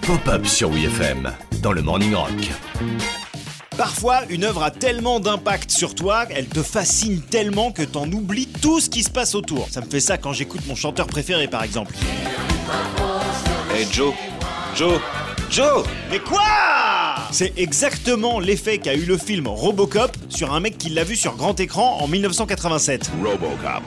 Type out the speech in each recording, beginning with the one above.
Pop-up sur WFM dans le Morning Rock. Parfois, une œuvre a tellement d'impact sur toi, elle te fascine tellement que t'en oublies tout ce qui se passe autour. Ça me fait ça quand j'écoute mon chanteur préféré par exemple. Hey Joe, Joe, Joe Mais quoi? C'est exactement l'effet qu'a eu le film Robocop sur un mec qui l'a vu sur grand écran en 1987. Robocop.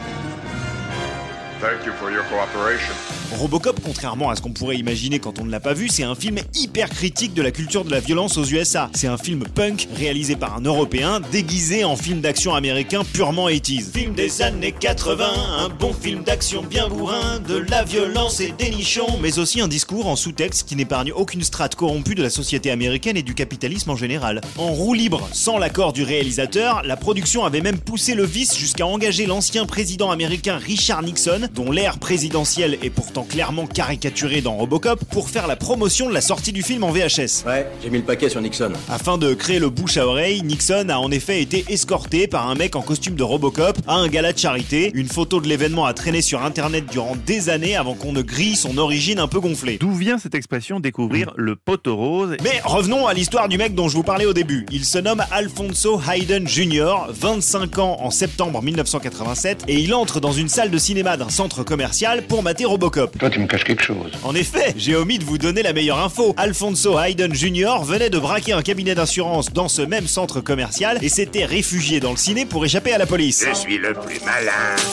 Thank you for your cooperation. Robocop, contrairement à ce qu'on pourrait imaginer quand on ne l'a pas vu, c'est un film hyper critique de la culture de la violence aux USA. C'est un film punk réalisé par un Européen déguisé en film d'action américain purement 80s. Film des années 80, un bon film d'action bien bourrin, de la violence et des nichons, mais aussi un discours en sous-texte qui n'épargne aucune strate corrompue de la société américaine et du capitalisme en général. En roue libre, sans l'accord du réalisateur, la production avait même poussé le vice jusqu'à engager l'ancien président américain Richard Nixon, dont l'ère présidentielle est pourtant clairement caricaturé dans Robocop pour faire la promotion de la sortie du film en VHS. Ouais, j'ai mis le paquet sur Nixon. Afin de créer le bouche à oreille, Nixon a en effet été escorté par un mec en costume de Robocop à un gala de charité. Une photo de l'événement a traîné sur internet durant des années avant qu'on ne grille son origine un peu gonflée. D'où vient cette expression découvrir le poteau rose Mais revenons à l'histoire du mec dont je vous parlais au début. Il se nomme Alfonso Hayden Jr., 25 ans en septembre 1987, et il entre dans une salle de cinéma d'un centre commercial pour mater Robocop. Toi, tu me caches quelque chose. En effet, j'ai omis de vous donner la meilleure info. Alfonso Hayden Jr. venait de braquer un cabinet d'assurance dans ce même centre commercial et s'était réfugié dans le ciné pour échapper à la police. Je suis le plus malin.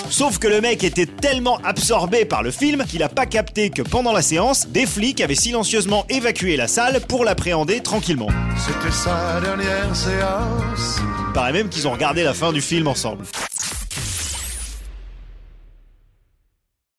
Sauf que le mec était tellement absorbé par le film qu'il a pas capté que pendant la séance, des flics avaient silencieusement évacué la salle pour l'appréhender tranquillement. C'était sa dernière séance. Il paraît même qu'ils ont regardé la fin du film ensemble.